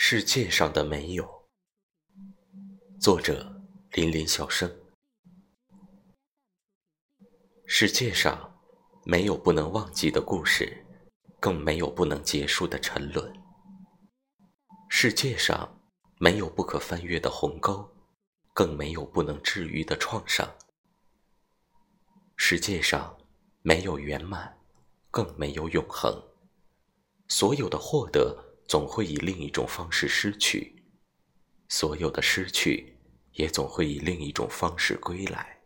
世界上的没有，作者林林小生。世界上没有不能忘记的故事，更没有不能结束的沉沦。世界上没有不可翻越的鸿沟，更没有不能治愈的创伤。世界上没有圆满，更没有永恒。所有的获得。总会以另一种方式失去，所有的失去，也总会以另一种方式归来。